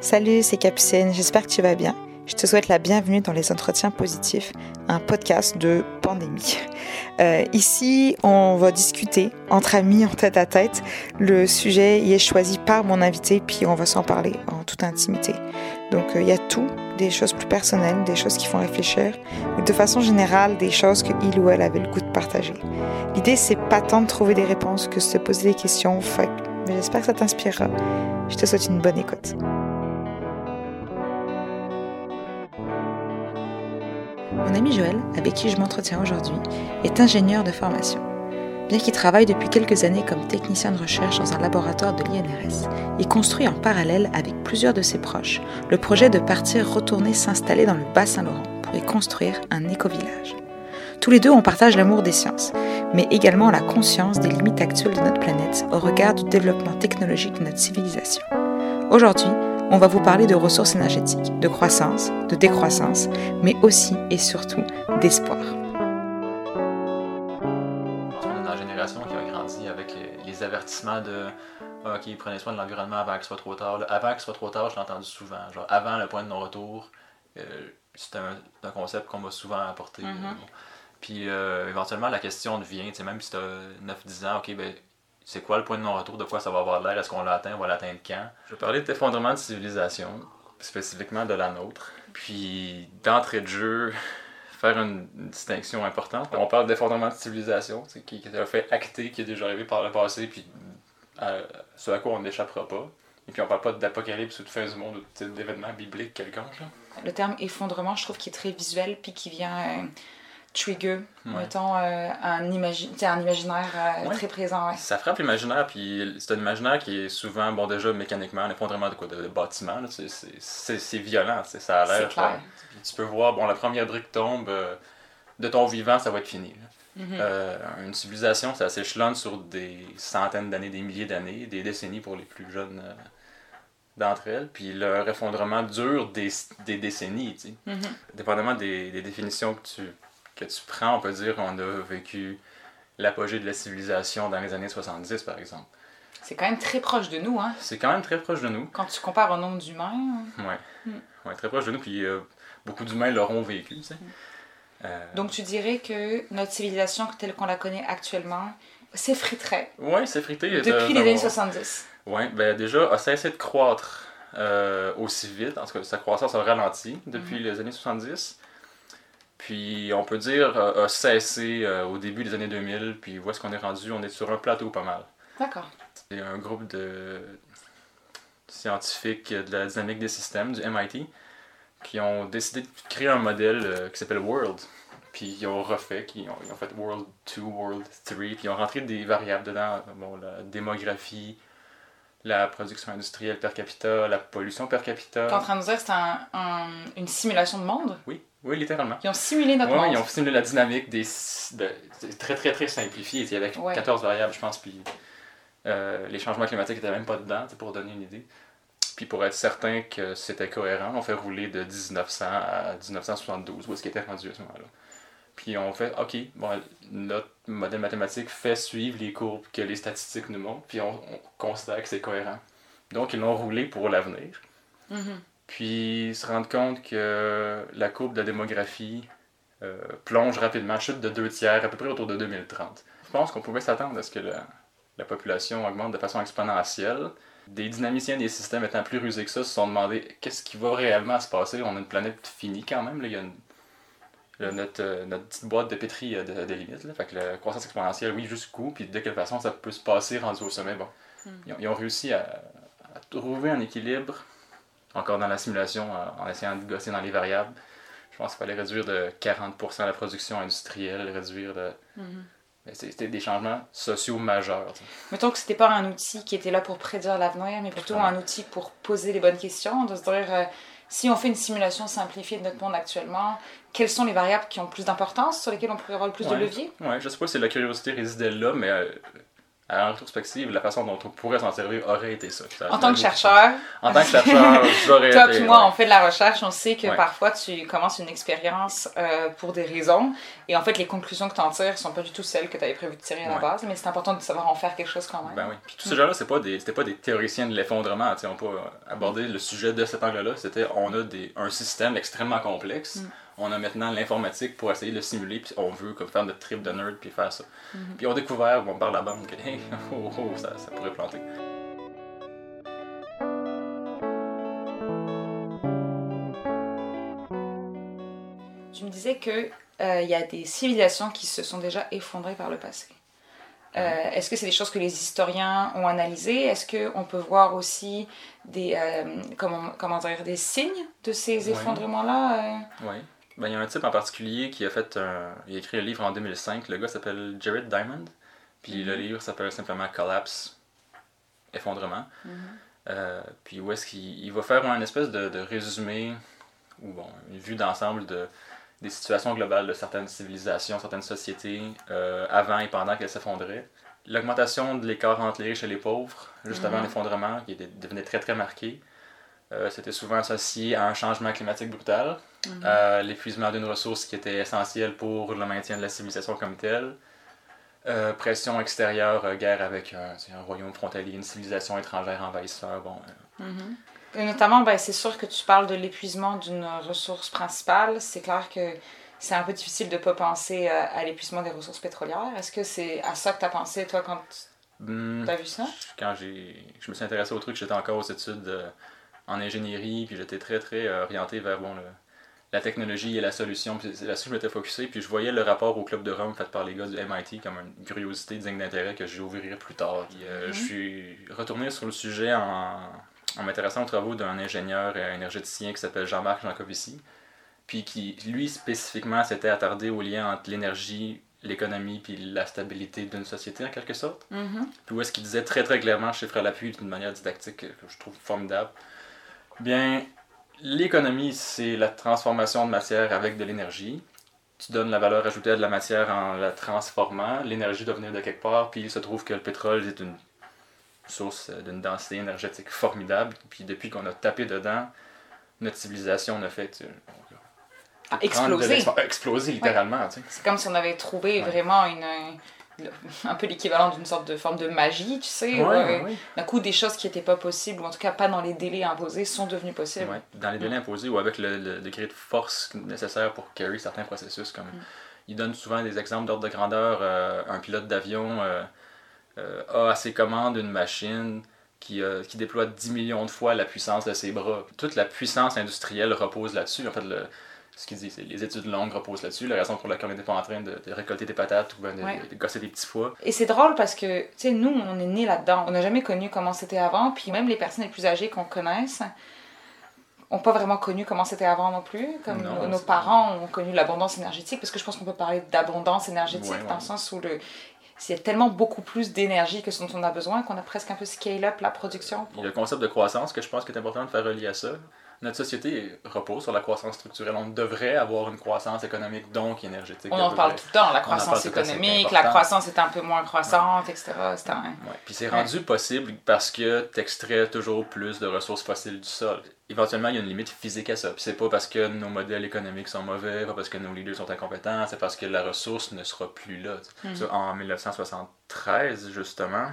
Salut, c'est Capucine, j'espère que tu vas bien. Je te souhaite la bienvenue dans les Entretiens Positifs, un podcast de pandémie. Euh, ici, on va discuter entre amis, en tête à tête. Le sujet y est choisi par mon invité, puis on va s'en parler en toute intimité. Donc, euh, il y a tout, des choses plus personnelles, des choses qui font réfléchir, mais de façon générale, des choses que il ou elle avait le goût de partager. L'idée, c'est pas tant de trouver des réponses que de se poser des questions, j'espère que ça t'inspirera. Je te souhaite une bonne écoute. Mon ami Joël, avec qui je m'entretiens aujourd'hui, est ingénieur de formation. Bien qu'il travaille depuis quelques années comme technicien de recherche dans un laboratoire de l'INRS, il construit en parallèle avec plusieurs de ses proches le projet de partir retourner s'installer dans le Bas-Saint-Laurent pour y construire un éco-village. Tous les deux, on partage l'amour des sciences, mais également la conscience des limites actuelles de notre planète au regard du développement technologique de notre civilisation. Aujourd'hui, on va vous parler de ressources énergétiques, de croissance, de décroissance, mais aussi et surtout d'espoir. On est dans la génération qui a grandi avec les, les avertissements de ah, OK, prenez soin de l'environnement avant que ce soit trop tard. Avant que ce soit trop tard, je l'ai entendu souvent. Genre, avant le point de non-retour, euh, c'est un, un concept qu'on m'a souvent apporté. Mhm. euh. Puis euh, éventuellement, la question devient, tu sais, même si tu as 9-10 ans, OK, ben, c'est quoi le point de non-retour, de quoi ça va avoir l'air, est-ce qu'on l'a atteint, on va l'atteindre quand? Je vais parler d'effondrement de civilisation, spécifiquement de la nôtre. Puis d'entrée de jeu, faire une, distinction importante. On parle d'effondrement de civilisation, tu sais, qui, qui est un fait acté, qui est déjà arrivé par le passé, puis euh, ce à quoi on n'échappera pas. Et puis on parle pas d'apocalypse ou de fin du monde ou d'événements bibliques quelconques. là. Le terme effondrement, je trouve qu'il est très visuel, puis qui vient euh, trigger, Ouais. mettons, euh, un, imagi- un imaginaire euh, Ouais. très présent. Ouais. Ça frappe l'imaginaire, puis c'est un imaginaire qui est souvent, bon, déjà mécaniquement, un effondrement de quoi De, de bâtiment, c'est- c'est- c'est c'est violent, ça a l'air. tu peux voir, bon, la première brique tombe, euh, de ton vivant, ça va être fini. Mhm. Euh, une civilisation, ça s'échelonne sur des centaines d'années, des milliers d'années, des décennies pour les plus jeunes d'entre elles. Puis leur effondrement dure des, des décennies, tu sais. Mhm. Dépendamment des, des définitions que tu, que tu prends, on peut dire qu'on a vécu l'apogée de la civilisation dans les années 70, par exemple. C'est quand même très proche de nous, hein. C'est quand même très proche de nous. Quand tu compares au nombre d'humains. Ouais. Mm. Ouais, très proche de nous, puis euh, beaucoup d'humains l'auront vécu, tu sais. Euh, Donc tu dirais que notre civilisation telle qu'on la connaît actuellement s'effriterait c'est frité. depuis les années d'avoir- 70. Oui, ben déjà, a cessé de croître euh, aussi vite. En tout cas, sa croissance a ralenti depuis les années 70. Puis, on peut dire, euh, a cessé euh, au début des années 2000. Puis, où est-ce qu'on est rendu? On est sur un plateau pas mal. D'accord. C'est un groupe de scientifiques de la dynamique des systèmes, du MIT, qui ont décidé de créer un modèle euh, qui s'appelle World. Puis ils ont refait, ont, ils ont fait World 2, World 3, puis ils ont rentré des variables dedans, bon, la démographie, la production industrielle per capita, la pollution per Tu es en capita. train de nous dire que c'est un- un- une simulation de monde? Oui, oui, littéralement. Ils ont simulé notre Ouais, monde. ils ont simulé la dynamique des. de- c'est très, très, très simplifié. Il y avait Ouais. 14 variables, je pense, puis euh, les changements climatiques n'étaient même pas dedans, pour donner une idée. Puis pour être certain que c'était cohérent, on fait rouler de 1900 à 1972, où est-ce qu'il était rendu à ce moment-là. Puis on fait, OK, bon, notre modèle mathématique fait suivre les courbes que les statistiques nous montrent, puis on, on considère que c'est cohérent. Donc ils l'ont roulé pour l'avenir. Mhm. Puis se rendent compte que la courbe de la démographie euh, plonge rapidement, chute de deux tiers, à peu près autour de 2030. Je pense qu'on pouvait s'attendre à ce que la, la population augmente de façon exponentielle. Des dynamiciens des systèmes étant plus rusés que ça se sont demandé qu'est-ce qui va réellement se passer. On a une planète finie quand même. Là. Il y a une- là, notre, euh, notre petite boîte de pétri a de- des limites. Là. Fait que la croissance exponentielle, oui, jusqu'où, puis de quelle façon ça peut se passer rendu au sommet. Bon. Ils, ont, ils ont réussi à, à trouver un équilibre encore dans la simulation, en, en essayant de gosser dans les variables. Je pense qu'il fallait réduire de 40% la production industrielle, réduire de... Mhm. C'était des changements sociaux majeurs. Mettons que c'était pas un outil qui était là pour prédire l'avenir, mais plutôt Ouais. un outil pour poser les bonnes questions, de se dire euh, si on fait une simulation simplifiée de notre monde actuellement, quelles sont les variables qui ont plus d'importance, sur lesquelles on pourrait avoir le plus de levier? Ouais, je sais pas si la curiosité résidait là, mais euh, en rétrospective, la façon dont on pourrait s'en servir aurait été ça. ça en tant que chercheur. En tant que chercheur, j'aurais Toi puis moi, ouais. on fait de la recherche, on sait que Ouais. parfois tu commences une expérience euh, pour des raisons, et en fait les conclusions que tu en tires sont pas du tout celles que tu avais prévu de tirer à la base, mais c'est important de savoir en faire quelque chose quand même. Ben oui. Puis tous ces gens-là, c'est pas des, c'était pas des théoriciens de l'effondrement. tu On peut aborder le sujet de cet angle-là. C'était, on a des, un système extrêmement complexe. Mm. On a maintenant l'informatique pour essayer de le simuler. Puis on veut comme faire notre trip de nerd puis faire ça. Mhm. Puis on a découvert, bon, par la bande, que hey, oh, oh, ça, ça pourrait planter. Tu me disais que euh, il y a des civilisations qui se sont déjà effondrées par le passé. Euh, Est-ce que c'est des choses que les historiens ont analysées? Est-ce qu'on peut voir aussi des, euh, comment, comment dire, des signes de ces effondrements-là euh? Ben, il y a un type en particulier qui a fait un... Il a écrit un livre en 2005. Le gars s'appelle Jared Diamond. Puis le livre s'appelle simplement Collapse, effondrement. Euh, puis où est-ce qu'il il va faire un espèce de, de résumé ou bon, une vue d'ensemble de, des situations globales de certaines civilisations, certaines sociétés euh, avant et pendant qu'elles s'effondraient. L'augmentation de l'écart entre les riches et les pauvres, juste avant Mhm. l'effondrement, qui était- devenait très très marqué, euh, c'était souvent associé à un changement climatique brutal, Mhm. à l'épuisement d'une ressource qui était essentielle pour le maintien de la civilisation comme telle, euh, pression extérieure, euh, guerre avec un, royaume frontalier, une civilisation étrangère envahisseur. Bon, euh, Mhm. Et notamment, ben, c'est sûr que tu parles de l'épuisement d'une ressource principale. C'est clair que c'est un peu difficile de ne pas penser euh, à l'épuisement des ressources pétrolières. Est-ce que c'est à ça que tu as pensé, toi, quand hmm, tu as vu ça? quand je me suis intéressé au truc, j'étais encore aux études euh, en ingénierie, puis j'étais très très euh, orienté vers bon, le- la technologie et la solution, puis c'est là-dessus que je m'étais focusé, puis je voyais le rapport au club de Rome fait par les gars du MIT comme une curiosité digne d'intérêt que j'ouvrirai plus tard. Puis, euh, Mhm. Je suis retourné sur le sujet en, en m'intéressant aux travaux d'un ingénieur et énergéticien qui s'appelle Jean-Marc Jancovici, puis qui, lui, spécifiquement, s'était attardé au lien entre l'énergie, l'économie, puis la stabilité d'une société, en quelque sorte. Mhm. Puis où est-ce qu'il disait très très clairement, chiffre à l'appui, d'une manière didactique que je trouve formidable. Bien, l'économie, c'est la transformation de matière avec de l'énergie. Tu donnes la valeur ajoutée à de la matière en la transformant. L'énergie doit venir de quelque part, puis il se trouve que le pétrole est une source d'une densité énergétique formidable. Puis depuis qu'on a tapé dedans, notre civilisation a fait... A prendre de explosé. l'expo- exploser littéralement, tu sais. C'est comme si on avait trouvé Ouais. vraiment une- un peu l'équivalent d'une sorte de forme de magie, tu sais. Ouais, où, ouais, ouais. D'un coup, des choses qui n'étaient pas possibles, ou en tout cas pas dans les délais imposés, sont devenues possibles. Dans les délais imposés ou avec le, le degré de force nécessaire pour carry certains processus. Comme, Il donne souvent des exemples d'ordre de grandeur. euh, un pilote d'avion euh, euh, a à ses commandes une machine qui, qui déploie 10 millions de fois la puissance de ses bras. Toute la puissance industrielle repose là-dessus. En fait, le, ce qu'il dit, c'est les études longues reposent là-dessus. La raison pour laquelle on n'était pas en train de, de récolter des patates ou ben de, Ouais. de gosser des petits foies. Et c'est drôle parce que, tu sais, nous, on est nés là-dedans. On n'a jamais connu comment c'était avant. Puis même les personnes les plus âgées qu'on connaisse n'ont pas vraiment connu comment c'était avant non plus. Comme Non, nos, parents ont connu l'abondance énergétique. Parce que je pense qu'on peut parler d'abondance énergétique Ouais, dans le sens où le... il y a tellement beaucoup plus d'énergie que ce dont on a besoin qu'on a presque un peu scale up la production. Il y a le concept de croissance que je pense qu'il est important de faire relier à ça. Notre société repose sur la croissance structurelle. On devrait avoir une croissance économique, donc énergétique. On en parle tout le temps, la croissance économique, la croissance est un peu moins croissante, etc. C'est un- Ouais. Puis c'est rendu possible parce que tu extrais toujours plus de ressources fossiles du sol. Éventuellement, il y a une limite physique à ça. Puis c'est pas parce que nos modèles économiques sont mauvais, pas parce que nos leaders sont incompétents, c'est parce que la ressource ne sera plus là. sais. Ça, En 1973, justement,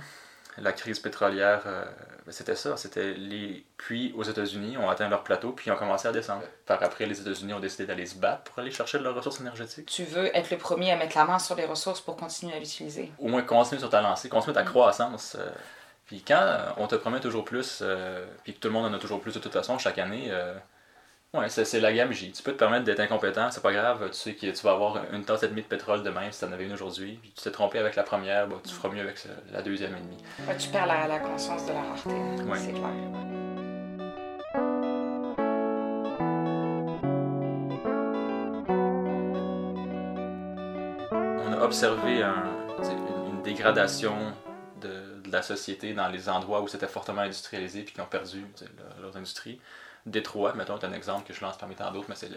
la crise pétrolière, euh, ben, c'était ça. C'était les puits aux États-Unis ont atteint leur plateau, puis ils ont commencé à descendre. Par après, les États-Unis ont décidé d'aller se battre pour aller chercher de leurs ressources énergétiques. Tu veux être le premier à mettre la main sur les ressources pour continuer à l'utiliser. au moins continue sur ta lancée, continue ta Mm. croissance. euh, puis quand on te promet toujours plus, euh, puis que tout le monde en a toujours plus de toute façon chaque année, euh, ouais, c'est, c'est la gamme J. Tu peux te permettre d'être incompétent, c'est pas grave, tu sais que tu vas avoir une tasse et demie de pétrole demain si tu en avais une aujourd'hui, puis tu t'es trompé avec la première, bah, tu feras mieux avec la deuxième et demie. Ouais, tu perds la, la conscience de la rareté, Ouais. c'est clair. On a observé un- une, dégradation de, de la société dans les endroits où c'était fortement industrialisé puis qui ont perdu leur, leurs industries. Détroit, mettons, c'est un exemple que je lance parmi tant d'autres, mais c'est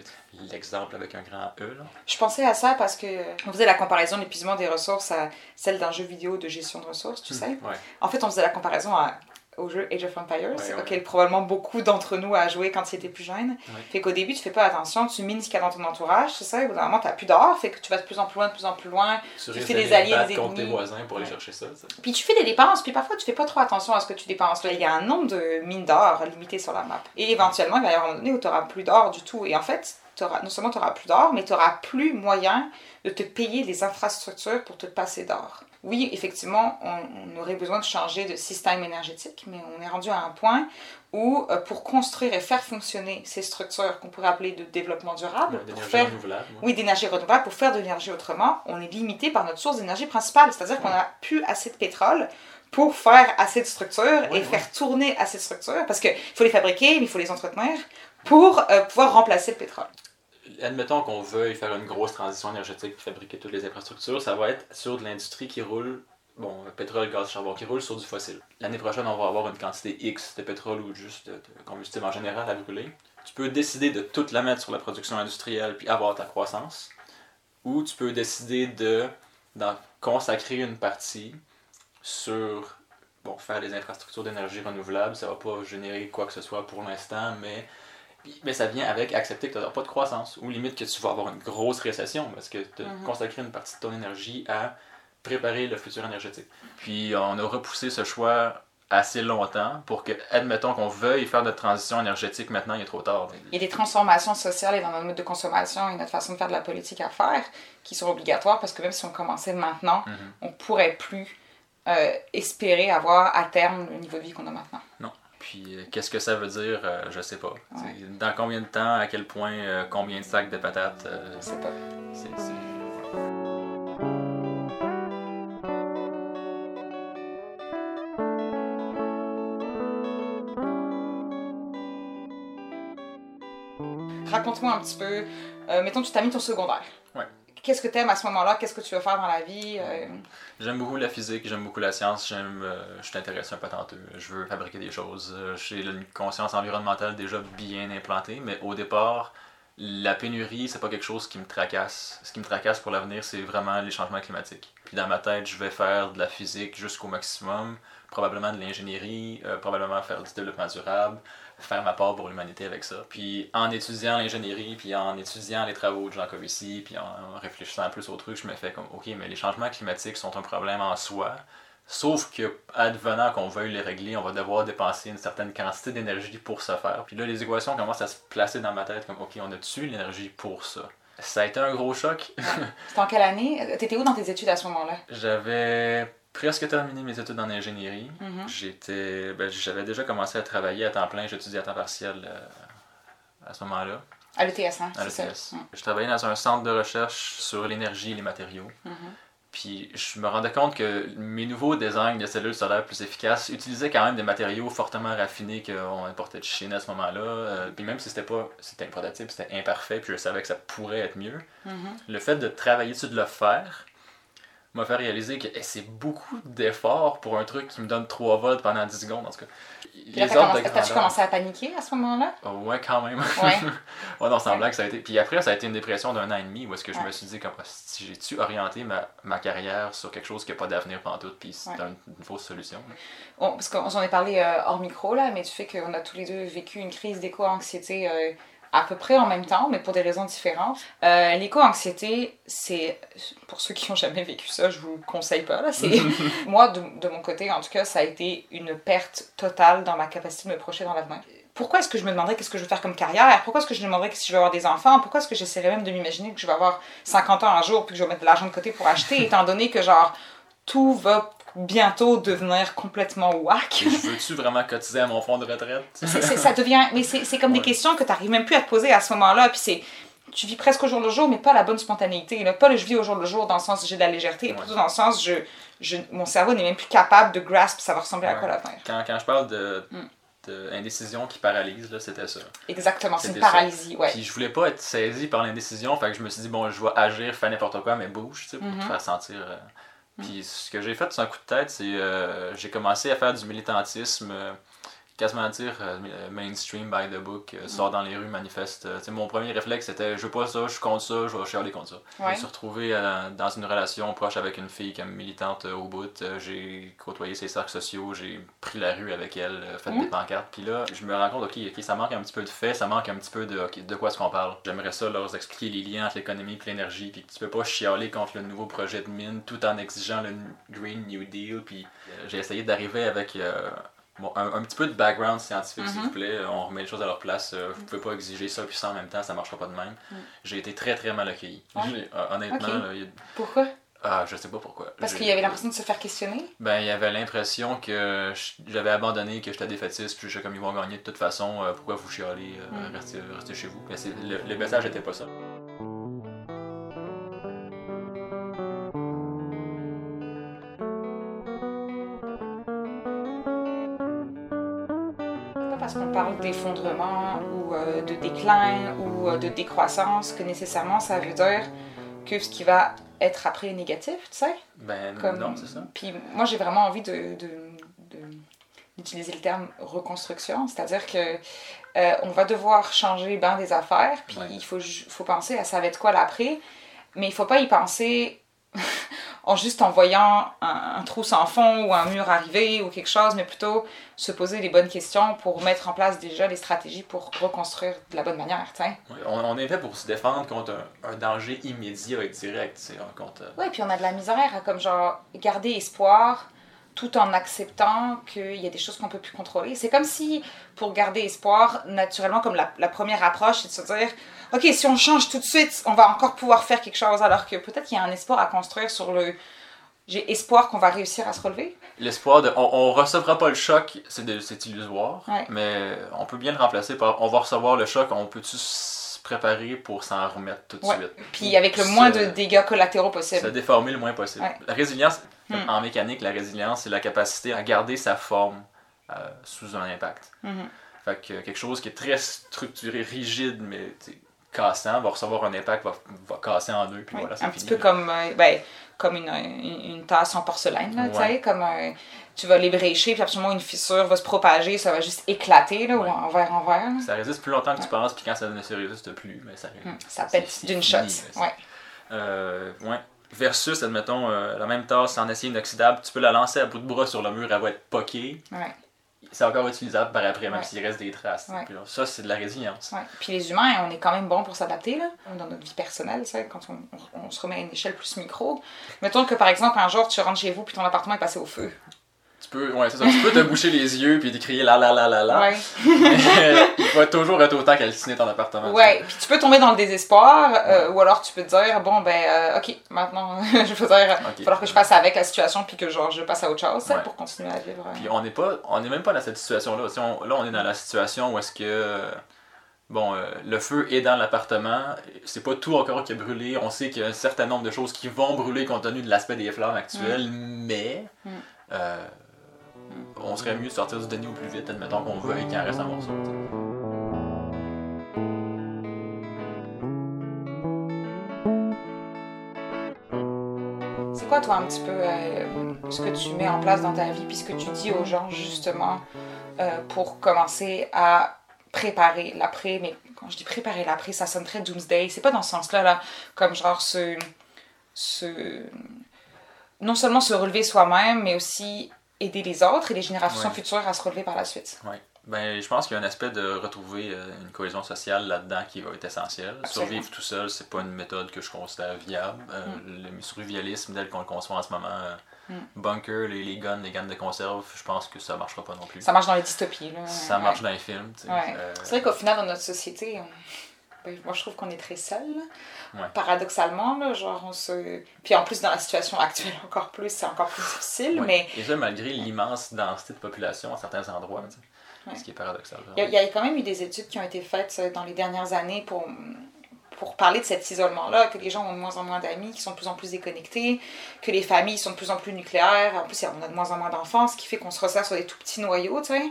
l'exemple avec un grand E. Là. Je pensais à ça parce que on faisait la comparaison de l'épuisement des ressources à celle d'un jeu vidéo de gestion de ressources, tu sais. Ouais. En fait, on faisait la comparaison à au jeu Age of Empires, Ouais, auquel probablement beaucoup d'entre nous a joué quand ils étaient plus jeunes. Fait qu'au début, tu fais pas attention, tu mines ce qu'il y a dans ton entourage, c'est ça, et au bout d'un moment, t'as plus d'or, fait que tu vas de plus en plus loin, de plus en plus loin, Tu fais risques des alliés, des contre tes ennemis. voisins pour aller chercher ça. tu puis tu fais des dépenses, puis parfois tu fais pas trop attention à ce que tu dépenses. Là, il y a un nombre de mines d'or limité sur la map. Et éventuellement, il va y avoir un moment donné où tu n'auras plus d'or du tout. Et en fait, t'auras- non seulement tu plus d'or, mais tu plus moyen de te payer les infrastructures pour te passer d'or. Oui, effectivement, on, on aurait besoin de changer de système énergétique, mais on est rendu à un point où, euh, pour construire et faire fonctionner ces structures qu'on pourrait appeler de développement durable, Ouais, pour D'énergie faire renouvelable. ouais. oui, d'énergie renouvelable pour faire de l'énergie autrement, on est limité par notre source d'énergie principale. C'est-à-dire qu'on n'a plus assez de pétrole pour faire assez de structures et faire tourner assez de structures parce qu'il faut les fabriquer, mais il faut les entretenir pour euh, pouvoir remplacer le pétrole. Admettons qu'on veuille faire une grosse transition énergétique et fabriquer toutes les infrastructures, ça va être sur de l'industrie qui roule, bon, pétrole, gaz, charbon, qui roule sur du fossile. L'année prochaine, on va avoir une quantité X de pétrole ou juste de, combustible en général à brûler. Tu peux décider de toute la mettre sur la production industrielle puis avoir ta croissance, ou tu peux décider de d'en consacrer une partie sur bon, faire des infrastructures d'énergie renouvelable. Ça va pas générer quoi que ce soit pour l'instant, mais Mais ça vient avec accepter que tu n'auras pas de croissance, ou limite que tu vas avoir une grosse récession, parce que tu as Mhm. consacré une partie de ton énergie à préparer le futur énergétique. Puis on a repoussé ce choix assez longtemps pour que, admettons qu'on veuille faire notre transition énergétique maintenant, il est trop tard. Il y a des transformations sociales et dans notre mode de consommation et notre façon de faire de la politique à faire qui sont obligatoires parce que même si on commençait maintenant, Mhm. on pourrait plus euh, espérer avoir à terme le niveau de vie qu'on a maintenant. Puis euh, qu'est-ce que ça veut dire, euh, je sais pas. Ouais. Dans combien de temps, à quel point, euh, combien de sacs de patates, Je sais pas. Raconte-moi un petit peu. euh, mettons, tu termines ton secondaire. Qu'est-ce que tu aimes à ce moment-là? Qu'est-ce que tu veux faire dans la vie? Euh, J'aime beaucoup la physique, j'aime beaucoup la science, j'aime, euh, je suis un peu tantôt, je veux fabriquer des choses. Euh, J'ai une conscience environnementale déjà bien implantée, mais au départ, la pénurie, c'est pas quelque chose qui me tracasse. Ce qui me tracasse pour l'avenir, c'est vraiment les changements climatiques. Puis dans ma tête, je vais faire de la physique jusqu'au maximum, probablement de l'ingénierie, euh, probablement faire du développement durable, faire ma part pour l'humanité avec ça. Puis en étudiant l'ingénierie, puis en étudiant les travaux de Jean Covici, puis en réfléchissant un plus au truc, je me fais comme, ok, mais les changements climatiques sont un problème en soi. Sauf que, advenant qu'on veuille les régler, on va devoir dépenser une certaine quantité d'énergie pour ce faire. Puis là, les équations commencent à se placer dans ma tête comme, ok, on a-tu l'énergie pour ça? Ça a été un gros choc. C'était en quelle année? T'étais où dans tes études à ce moment-là? J'avais presque terminé mes études en ingénierie. Mhm. J'étais, ben, j'avais déjà commencé à travailler à temps plein, j'étudiais à temps partiel euh, à ce moment-là, À l'ETS, hein? à l'ETS. Mm. Je travaillais dans un centre de recherche sur l'énergie et les matériaux. Mhm. Puis je me rendais compte que mes nouveaux designs de cellules solaires plus efficaces utilisaient quand même des matériaux fortement raffinés qu'on importait de Chine à ce moment-là. Euh, puis même si c'était pas c'était un prototype, c'était imparfait, puis je savais que ça pourrait être mieux. Mhm. Le fait de travailler dessus, de le faire, m'a fait réaliser que c'est beaucoup d'efforts pour un truc qui me donne 3 volts pendant 10 secondes. En tout cas, Puis là, t'as commencé- T'as-tu commencé à paniquer à ce moment-là? Oh, ouais, quand même. Ouais. ouais, non, sans Ouais. blague, ça a été. Puis après, ça a été une dépression d'un an et demi où est-ce que je Ouais. me suis dit, comme, Ah, si j'ai-tu orienté ma, ma carrière sur quelque chose qui n'a pas d'avenir pendant tout, puis c'est une fausse solution. On- parce qu'on s'en est parlé euh, hors micro, là, mais tu fais qu'on a tous les deux vécu une crise d'éco-anxiété euh, à peu près en même temps, mais pour des raisons différentes. Euh, L'éco-anxiété, c'est, pour ceux qui n'ont jamais vécu ça, je vous le conseille pas, là, moi, de, de mon côté, en tout cas, ça a été une perte totale dans ma capacité de me projeter dans l'avenir. Pourquoi est-ce que je me demanderais qu'est-ce que je veux faire comme carrière? Pourquoi est-ce que je me demanderais si je vais avoir des enfants? Pourquoi est-ce que j'essaierais même de m'imaginer que je vais avoir 50 ans un jour puis que je vais mettre de l'argent de côté pour acheter, étant donné que, genre, tout va bientôt devenir complètement whack. Veux-tu vraiment cotiser à mon fonds de retraite? Ça devient mais c'est comme des questions que tu n'arrives même plus à te poser à ce moment-là puis c'est tu vis presque au jour le jour mais pas la bonne spontanéité là. pas le je vis au jour le jour dans le sens j'ai de la légèreté Ouais. plutôt dans le sens je, je mon cerveau n'est même plus capable de grasp ça va ressembler à quoi l'avenir Quand, quand je parle de, Mm. indécision qui paralyse, là, c'était ça. exactement c'est une ça. paralysie ouais Puis je voulais pas être saisi par l'indécision, fait que je me suis dit, bon, je vais agir, faire n'importe quoi, mais bouge, tu sais, pour Mhm. te faire sentir. euh. Puis ce que j'ai fait, c'est un coup de tête, c'est euh, j'ai commencé à faire du militantisme euh, quasiment dire euh, mainstream by the book, euh, sort dans les rues, manifeste. Euh, mon premier réflexe c'était je veux pas ça, je suis contre ça, je vais chialer contre ça. Je me suis retrouvé euh, dans une relation proche avec une fille comme militante euh, au bout. Euh, j'ai côtoyé ses cercles sociaux, j'ai pris la rue avec elle, euh, fait Mhm. des pancartes. Puis là, je me rends compte, ok, ok, ça manque un petit peu de fait, ça manque un petit peu de de quoi est-ce qu'on parle? J'aimerais ça leur expliquer les liens entre l'économie et l'énergie, puis que tu peux pas chialer contre le nouveau projet de mine tout en exigeant le Green New Deal. Puis euh, j'ai essayé d'arriver avec. Bon, un, un petit peu de background scientifique, s'il Mhm. vous plaît. On remet les choses à leur place. Euh, Vous pouvez pas exiger ça puis ça en même temps, ça marchera pas de même. Mhm. J'ai été très très mal accueilli. Ouais. Euh, honnêtement, Ok. là, il y a- Pourquoi? Ah, je sais pas pourquoi. Parce qu'il y avait l'impression de se faire questionner? Ben, il y avait l'impression que j'avais abandonné, que j'étais défaitiste, puis je comme ils vont gagner de toute façon, euh, pourquoi vous chialez, euh, Mhm. restez, restez chez vous? Mais c'est- le, le message était pas ça. Parle d'effondrement ou euh, de déclin ou euh, de décroissance que nécessairement ça veut dire que ce qui va être après est négatif, tu sais? Ben, Comme- non, c'est ça. Puis moi, j'ai vraiment envie de, d'utiliser le terme reconstruction, c'est-à-dire que euh, on va devoir changer ben des affaires, puis Ouais. il faut, faut penser à ça va être quoi l'après, mais il faut pas y penser en juste en voyant un, un trou sans fond ou un mur arriver ou quelque chose, mais plutôt se poser les bonnes questions pour mettre en place déjà les stratégies pour reconstruire de la bonne manière, On, on est fait pour se défendre contre un, un danger immédiat et direct, hein, contre... euh, Ouais, puis on a de la misère à comme genre garder espoir tout en acceptant qu'il y a des choses qu'on peut plus contrôler. C'est comme si, pour garder espoir, naturellement, comme la, la première approche, c'est de se dire, OK, si on change tout de suite, on va encore pouvoir faire quelque chose, alors que peut-être qu'il y a un espoir à construire sur le... J'ai espoir qu'on va réussir à se relever. L'espoir de. On, on recevra pas le choc, c'est illusoire, Ouais. mais on peut bien le remplacer par. On va recevoir le choc, on peut-tu se préparer pour s'en remettre tout de Ouais. suite? Puis avec le moins de Se- dégâts collatéraux Se possible. déformer le moins possible. Ouais. La résilience, Hmm. en mécanique, la résilience, c'est la capacité à garder sa forme euh, sous un impact. Mhm. Fait que quelque chose qui est très structuré, rigide, mais cassant, va recevoir un impact, va, va casser en deux, puis voilà, c'est un fini. petit peu comme, euh, ben, comme une, une, une tasse en porcelaine, là, tu Ouais. comme un- tu vas l'ébrécher, puis absolument une fissure va se propager, ça va juste éclater, là, Ouais. ou en verre en verre. Ça résiste plus longtemps que tu penses, puis quand ça ne se résiste plus, mais ça Hum, Ça pète d'une shot. Ouais. Euh, ouais. Versus, admettons, euh, la même tasse en acier inoxydable, tu peux la lancer à bout de bras sur le mur, elle va être poquée. Ouais. C'est encore utilisable par après, même s'il reste des traces. Ouais. Puis là, ça, c'est de la résilience. Puis les humains, on est quand même bon pour s'adapter, dans notre vie personnelle, sais, quand on, on- on se remet à une échelle plus micro. Mettons que, par exemple, un jour, tu rentres chez vous, puis ton appartement est passé au feu. Tu peux, ouais, ça. Tu peux te boucher les yeux puis crier la la la la la. Ouais. Mais il va toujours être autant calciner ton appartement. Ouais, puis tu peux tomber dans le désespoir, euh, ou alors tu peux te dire, bon, ben, euh, ok, maintenant, je veux dire, il va falloir que je fasse avec la situation, puis que genre, je passe à autre chose, Ouais. pour continuer à vivre. euh. Puis on n'est pas, on n'est même pas dans cette situation-là. Tu sais, on- là, on est dans la situation où est-ce que, euh, bon, euh, le feu est dans l'appartement. C'est pas tout encore qui a brûlé. On sait qu'il y a un certain nombre de choses qui vont brûler compte tenu de l'aspect des flammes actuelles, mais Mm. euh, on serait mieux de sortir du déni au plus vite, admettons qu'on veuille qu'il en reste un morceau. C'est quoi, toi, un petit peu, euh, ce que tu mets en place dans ta vie, puis ce que tu dis aux gens, justement, euh, pour commencer à préparer l'après, mais quand je dis préparer l'après, ça sonne très doomsday, c'est pas dans ce sens-là, là, comme genre se... non seulement se relever soi-même, mais aussi aider les autres et les générations Ouais. futures à se relever par la suite. Ouais. Ben, je pense qu'il y a un aspect de retrouver euh, une cohésion sociale là-dedans qui va être essentiel. Absolument. Survivre tout seul, c'est pas une méthode que je considère viable. Euh, Le survivalisme tel qu'on le conçoit en ce moment, euh, Mm. bunker, les, les guns, les guns de conserve, je pense que ça marchera pas non plus. Ça marche dans les dystopies, là. Ça Ouais. marche dans les films. Ouais. Euh, C'est vrai qu'au final, dans notre société, on- moi je trouve qu'on est très seul. Ouais. Paradoxalement, là, genre on se. Puis en plus, dans la situation actuelle, encore plus, c'est encore plus difficile. ouais. Mais Et ça, malgré l'immense densité de population à certains endroits. Ouais. ce qui est paradoxal. il y, a- il y a quand même eu des études qui ont été faites euh, dans les dernières années pour, pour parler de cet isolement-là, que les gens ont de moins en moins d'amis, qui sont de plus en plus déconnectés, que les familles sont de plus en plus nucléaires. En plus, on a de moins en moins d'enfants, ce qui fait qu'on se resserre sur des tout petits noyaux, tu sais.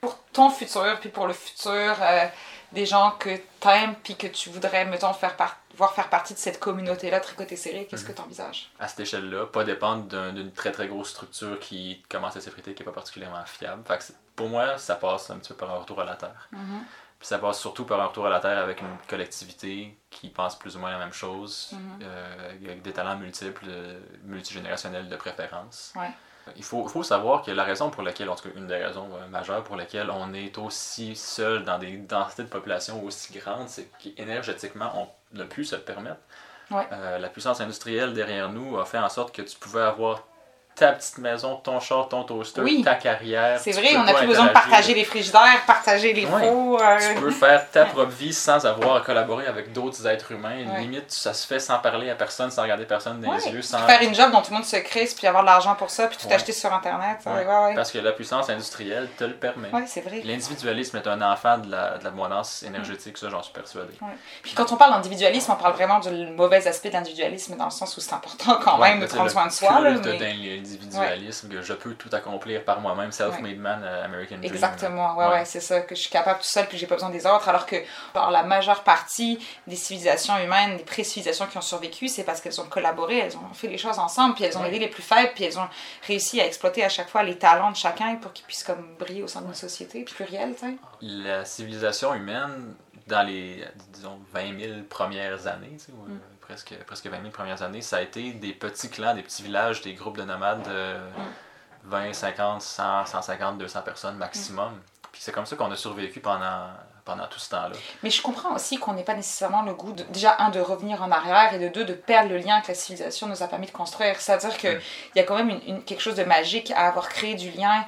Pour ton futur, puis pour le futur euh, des gens que t'aimes, puis que tu voudrais, mettons, faire par- voir faire partie de cette communauté-là, tricoter serré, qu'est-ce que tu envisages? À cette échelle-là, pas dépendre d'un- d'une très très grosse structure qui commence à s'effriter, qui n'est pas particulièrement fiable. Fait que pour moi, ça passe un petit peu par un retour à la terre. Mhm. Puis ça passe surtout par un retour à la terre avec une collectivité qui pense plus ou moins la même chose, Mhm. euh, avec des talents multiples, euh, multigénérationnels de préférence. Ouais. Il faut, faut savoir que la raison pour laquelle, en tout cas une des raisons euh, majeures pour lesquelles on est aussi seul dans des densités de population aussi grandes, c'est qu'énergétiquement, on n'a plus se le permettre. Ouais. Euh, la puissance industrielle derrière nous a fait en sorte que tu pouvais avoir ta petite maison, ton char, ton toaster, Oui. ta carrière. C'est vrai, on n'a plus besoin de partager les frigidaires, partager les fours. euh, Tu peux faire ta propre vie sans avoir à collaborer avec d'autres êtres humains. Limite, ça se fait sans parler à personne, sans regarder personne dans les yeux, sans... Faire une job dont tout le monde se crisse, puis avoir de l'argent pour ça, puis tout acheter sur Internet. Parce que la puissance industrielle te le permet. Ouais, c'est vrai. L'individualisme est un enfant de la, de énergétique, ça j'en suis persuadé. Puis quand on parle d'individualisme, on parle vraiment du mauvais aspect de l'individualisme, dans le sens où c'est important quand même de prendre soin de soi. Là, culte mais- l'individualisme, que je peux tout accomplir par moi-même, self-made man, euh, American Dream. Exactement, ouais, Ouais. c'est ça, que je suis capable tout seul puis j'ai pas besoin des autres, alors que alors, la majeure partie des civilisations humaines, des pré-civilisations qui ont survécu, c'est parce qu'elles ont collaboré, elles ont fait les choses ensemble, puis elles ont aidé les plus faibles, puis elles ont réussi à exploiter à chaque fois les talents de chacun pour qu'ils puissent comme briller au sein d'une société plurielle, tu sais. La civilisation humaine, dans les, disons, 20 000 premières années, tu sais, Mm. Presque, presque 20 000 premières années, ça a été des petits clans, des petits villages, des groupes de nomades de Mm. 20, 50, 100, 150, 200 personnes maximum. Puis c'est comme ça qu'on a survécu pendant, pendant tout ce temps-là. Mais je comprends aussi qu'on n'ait pas nécessairement le goût, de, déjà, un, de revenir en arrière, et de deux, de perdre le lien que la civilisation nous a permis de construire. C'est-à-dire qu'il Mm. y a quand même une, une- quelque chose de magique à avoir créé du lien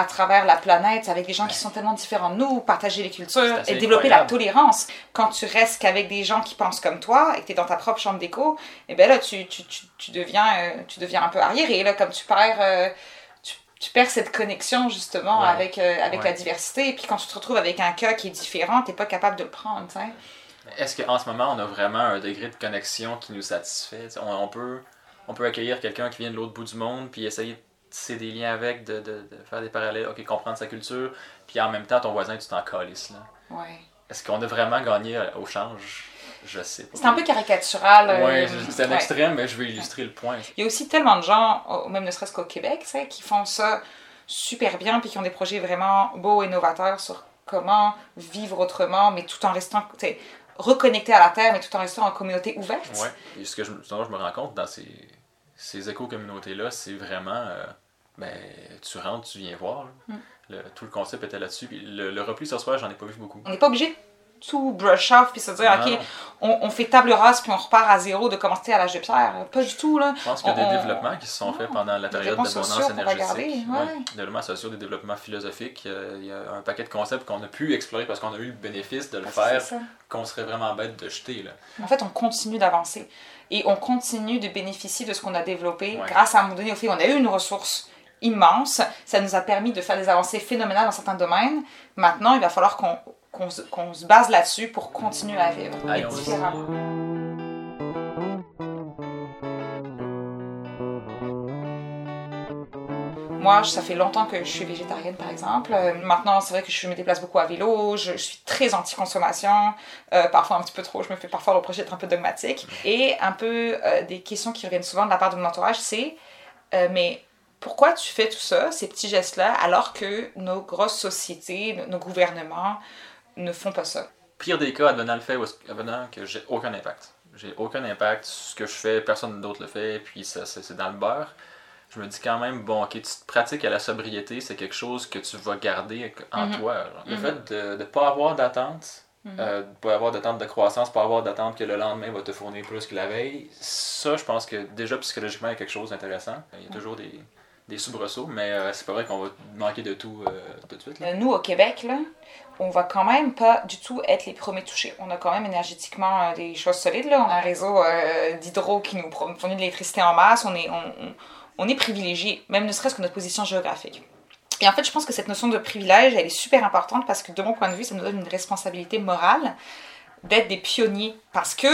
à travers la planète avec des gens qui sont tellement différents de nous, partager les cultures et développer la tolérance. Quand tu restes qu'avec des gens qui pensent comme toi et que tu es dans ta propre chambre d'écho, et ben là, tu, tu, tu, tu deviens, euh, tu deviens un peu arriéré. Là, comme tu perds, euh, tu, perds cette connexion justement Ouais. avec, euh, avec Ouais. la diversité. Et puis quand tu te retrouves avec un cas qui est différent, tu pas capable de le prendre. Est-ce qu'en ce moment, on a vraiment un degré de connexion qui nous satisfait? On peut, on peut accueillir quelqu'un qui vient de l'autre bout du monde, puis essayer de tisser des liens avec, de, de- de faire des parallèles, ok, comprendre sa culture, puis en même temps, ton voisin, tu t'en calisses. Là. Ouais. Est-ce qu'on a vraiment gagné euh, au change? Je sais pas. C'est un peu caricatural. euh, Ouais, c'est un ouais. extrême, mais je vais illustrer le point. Il y a aussi tellement de gens, même ne serait-ce qu'au Québec, qui font ça super bien, puis qui ont des projets vraiment beaux et novateurs sur comment vivre autrement, mais tout en restant tu sais, reconnecté à la terre, mais tout en restant en communauté ouverte. Et ce que je, je me rends compte dans ces, ces éco-communautés-là, c'est vraiment. euh, ben, tu rentres, tu viens voir. là. Mm. Le- tout le concept était là-dessus. Puis le, le repli sur soi, j'en ai pas vu beaucoup. On n'est pas obligé de tout brush off puis se dire, OK, on, on fait table rase puis on repart à zéro de commencer à l'âge de pierre. Pas du tout, là. Je pense qu'il y a des On- développements qui se sont faits pendant la période d'abondance énergétique. regarder, ouais. Des développements sociaux, des développements philosophiques. euh, Il y a un paquet de concepts qu'on a pu explorer parce qu'on a eu le bénéfice de le C'est faire, qu'on serait vraiment bête de jeter. Là. En fait, on continue d'avancer. Et on continue de bénéficier de ce qu'on a développé Ouais. grâce à un moment donné au fait on a eu une ressource immense. Ça nous a permis de faire des avancées phénoménales dans certains domaines. Maintenant, il va falloir qu'on se, base là-dessus pour continuer à vivre différemment. Moi, ça fait longtemps que je suis végétarienne, par exemple. Euh, maintenant, c'est vrai que je me déplace beaucoup à vélo. Je, je suis très anti-consommation. Euh, parfois un petit peu trop. Je me fais parfois reprocher d'être un peu dogmatique. Et un peu euh, des questions qui reviennent souvent de la part de mon entourage, c'est mais pourquoi tu fais tout ça, ces petits gestes-là, alors que nos grosses sociétés, nos- gouvernements ne font pas ça? Pire des cas, advenant le fait advenant que j'ai aucun impact. J'ai aucun impact. Ce que je fais, personne d'autre le fait, puis ça, c'est dans le beurre. Je me dis quand même, bon, ok, tu te pratiques à la sobriété, c'est quelque chose que tu vas garder en Mhm. toi. genre. Le Mhm. fait de ne pas avoir d'attente, Mhm. euh, de pas avoir d'attente de croissance, pas avoir d'attente que le lendemain va te fournir plus que la veille, ça, je pense que déjà psychologiquement, il y a quelque chose d'intéressant. Il y a toujours des, des soubresauts, mais euh, c'est pas vrai qu'on va manquer de tout euh, tout de suite. là. Euh, Nous, au Québec, là, on va quand même pas du tout être les premiers touchés. On a quand même énergétiquement euh, des choses solides. Là. On a un réseau d'hydro qui nous fournit de l'électricité en masse. On est, on- on est privilégié, même ne serait-ce que notre position géographique. Et en fait, je pense que cette notion de privilège, elle est super importante parce que de mon point de vue, ça nous donne une responsabilité morale d'être des pionniers. Parce que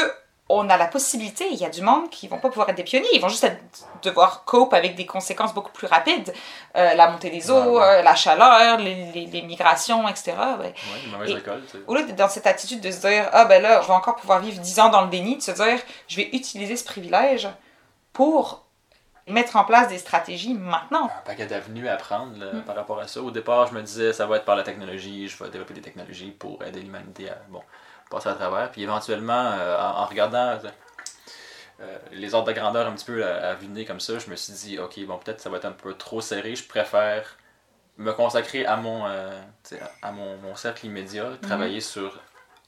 on a la possibilité, il y a du monde qui vont pas pouvoir être des pionniers, ils vont juste être- devoir cope avec des conséquences beaucoup plus rapides. Euh, la montée des eaux, Ouais, ouais. euh, la chaleur, les, les- les migrations, etc. Ouais. Et- récolte. Au lieu d'être dans cette attitude de se dire, ah ben là, je vais encore pouvoir vivre 10 ans dans le déni, de se dire, je vais utiliser ce privilège pour mettre en place des stratégies maintenant. Un paquet d'avenues à prendre là, par rapport à ça. Au départ, je me disais, ça va être par la technologie, je vais développer des technologies pour aider l'humanité à bon, passer à travers. Puis éventuellement, euh, en, en regardant euh, les ordres de grandeur un petit peu à, à vue de nez comme ça, je me suis dit, ok, bon, peut-être ça va être un peu trop serré, je préfère me consacrer à mon, euh, à mon, mon cercle immédiat, travailler sur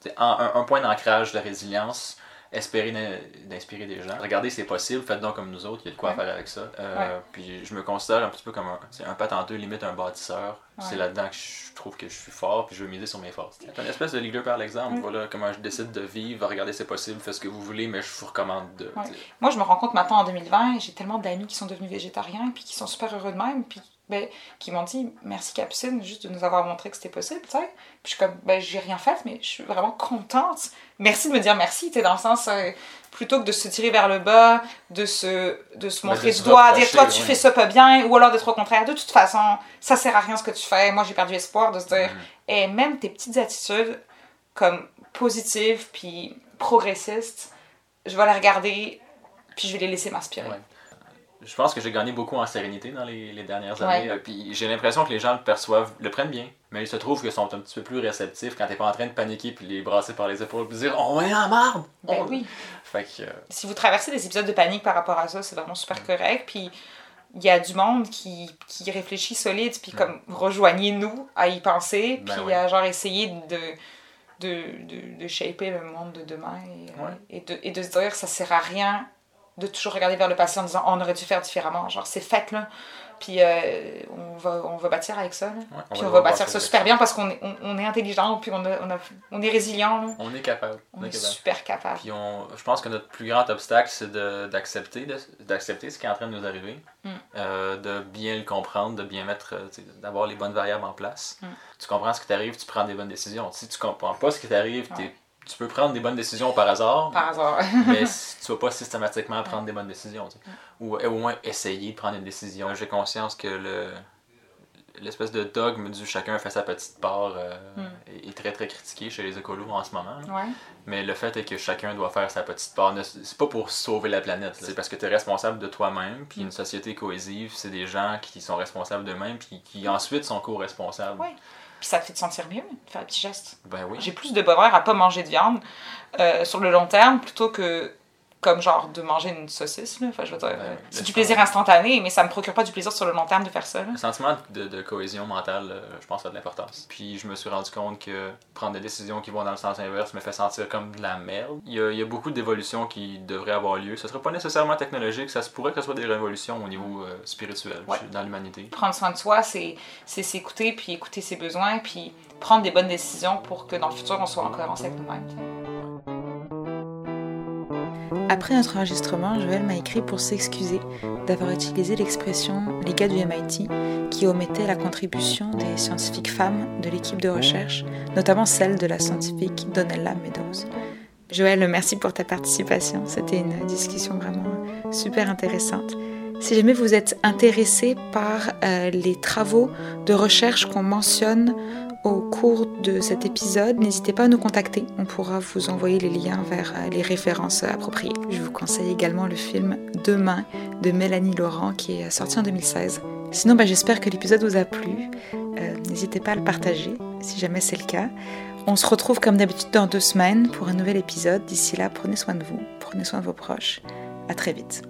sais, un, un point d'ancrage de résilience, espérer d'in- d'inspirer des gens. Regardez, c'est possible, faites donc comme nous autres, il y a de quoi Ouais. faire avec ça. Euh, Ouais. Puis je me considère un petit peu comme un, un patenteux, limite un bâtisseur. C'est là-dedans que je trouve que je suis fort, puis je veux miser sur mes forces. C'est une espèce de leader par l'exemple. Mm. Voilà comment je décide de vivre, regardez, c'est possible, faites ce que vous voulez, mais je vous recommande de. Moi, je me rends compte maintenant en 2020, j'ai tellement d'amis qui sont devenus végétariens puis qui sont super heureux de même, puis ben, qui m'ont dit merci Capucine juste de nous avoir montré que c'était possible, tu sais. Puis je suis comme ben j'ai rien fait, mais je suis vraiment contente. Merci de me dire merci, tu dans le sens euh, plutôt que de se tirer vers le bas, de se de se montrer du doigt, dire toi tu fais ça pas bien, ou alors d'être au contraire. De toute façon, ça sert à rien ce que tu fais. Moi j'ai perdu espoir de se dire et même tes petites attitudes comme positives puis progressistes, je vais les regarder puis je vais les laisser m'inspirer. Ouais. Je pense que j'ai gagné beaucoup en sérénité dans les, les dernières années. euh, Puis j'ai l'impression que les gens le perçoivent, le prennent bien. Mais il se trouve qu'ils sont un petit peu plus réceptifs quand t'es pas en train de paniquer puis les brasser par les épaules puis dire On est en marde! Ben On- oui. Fait que. euh, Si vous traversez des épisodes de panique par rapport à ça, c'est vraiment super correct. Puis il y a du monde qui, qui réfléchit solide, puis comme rejoignez-nous à y penser, Ben puis oui. à genre essayer de, de, de, de shaper le monde de demain et, Ouais. et, de, et de se dire ça sert à rien de toujours regarder vers le passé en disant on aurait dû faire différemment. Genre c'est fait là. Puis euh, on, va, on va bâtir avec ça. Puis on, va bâtir ça super bien parce qu'on est, on, on est intelligent, puis on, a, on, a, on est résilient. Là. On est capable. On est capable. super capable. Puis on, je pense que notre plus grand obstacle, c'est d'accepter ce qui est en train de nous arriver, Mm. euh, de bien le comprendre, de bien mettre, euh, d'avoir les bonnes variables en place. Mm. Tu comprends ce qui t'arrive, tu prends des bonnes décisions. Si tu comprends pas ce qui t'arrive, Ouais. tu peux prendre des bonnes décisions par hasard, Par hasard. mais si tu vas pas systématiquement prendre des bonnes décisions. tu sais. Ou au moins essayer de prendre une décision. J'ai conscience que le l'espèce de dogme du chacun fait sa petite part euh, Mm. est, très très critiqué chez les écolos en ce moment. ouais. Mais le fait est que chacun doit faire sa petite part. C'est pas pour sauver la planète, c'est parce que tu es responsable de toi-même. Puis une société cohésive, c'est des gens qui sont responsables d'eux-mêmes, puis qui ensuite sont co-responsables. Ouais. Puis ça te fait te sentir mieux, de faire des petits gestes. Ben oui. J'ai plus de bonheur à pas manger de viande euh, sur le long terme plutôt que comme genre de manger une saucisse. Là. Enfin, je veux dire, Ouais, euh, c'est du plaisir instantané, mais ça me procure pas du plaisir sur le long terme de faire ça. Là. Le sentiment de, de cohésion mentale, euh, je pense, a de l'importance. Puis je me suis rendu compte que prendre des décisions qui vont dans le sens inverse me fait sentir comme de la merde. Il y a, il y a beaucoup d'évolutions qui devraient avoir lieu. Ce ne sera pas nécessairement technologique, ça se pourrait que ce soit des révolutions au niveau euh, spirituel Ouais. dans l'humanité. Prendre soin de soi, c'est c'est s'écouter, puis écouter ses besoins, puis prendre des bonnes décisions pour que dans le futur, on soit en cohérence avec nous-mêmes. Après notre enregistrement, Joël m'a écrit pour s'excuser d'avoir utilisé l'expression les gars du MIT qui omettait la contribution des scientifiques femmes de l'équipe de recherche, notamment celle de la scientifique Donella Meadows. Joël, merci pour ta participation. C'était une discussion vraiment super intéressante. Si jamais vous êtes intéressé par euh, les travaux de recherche qu'on mentionne au cours de cet épisode, n'hésitez pas à nous contacter. On pourra vous envoyer les liens vers euh, les références appropriées. Je vous conseille également le film Demain de Mélanie Laurent qui est sorti en 2016. Sinon, bah, j'espère que l'épisode vous a plu. Euh, n'hésitez pas à le partager si jamais c'est le cas. On se retrouve comme d'habitude dans deux semaines pour un nouvel épisode. D'ici là, prenez soin de vous, prenez soin de vos proches. À très vite.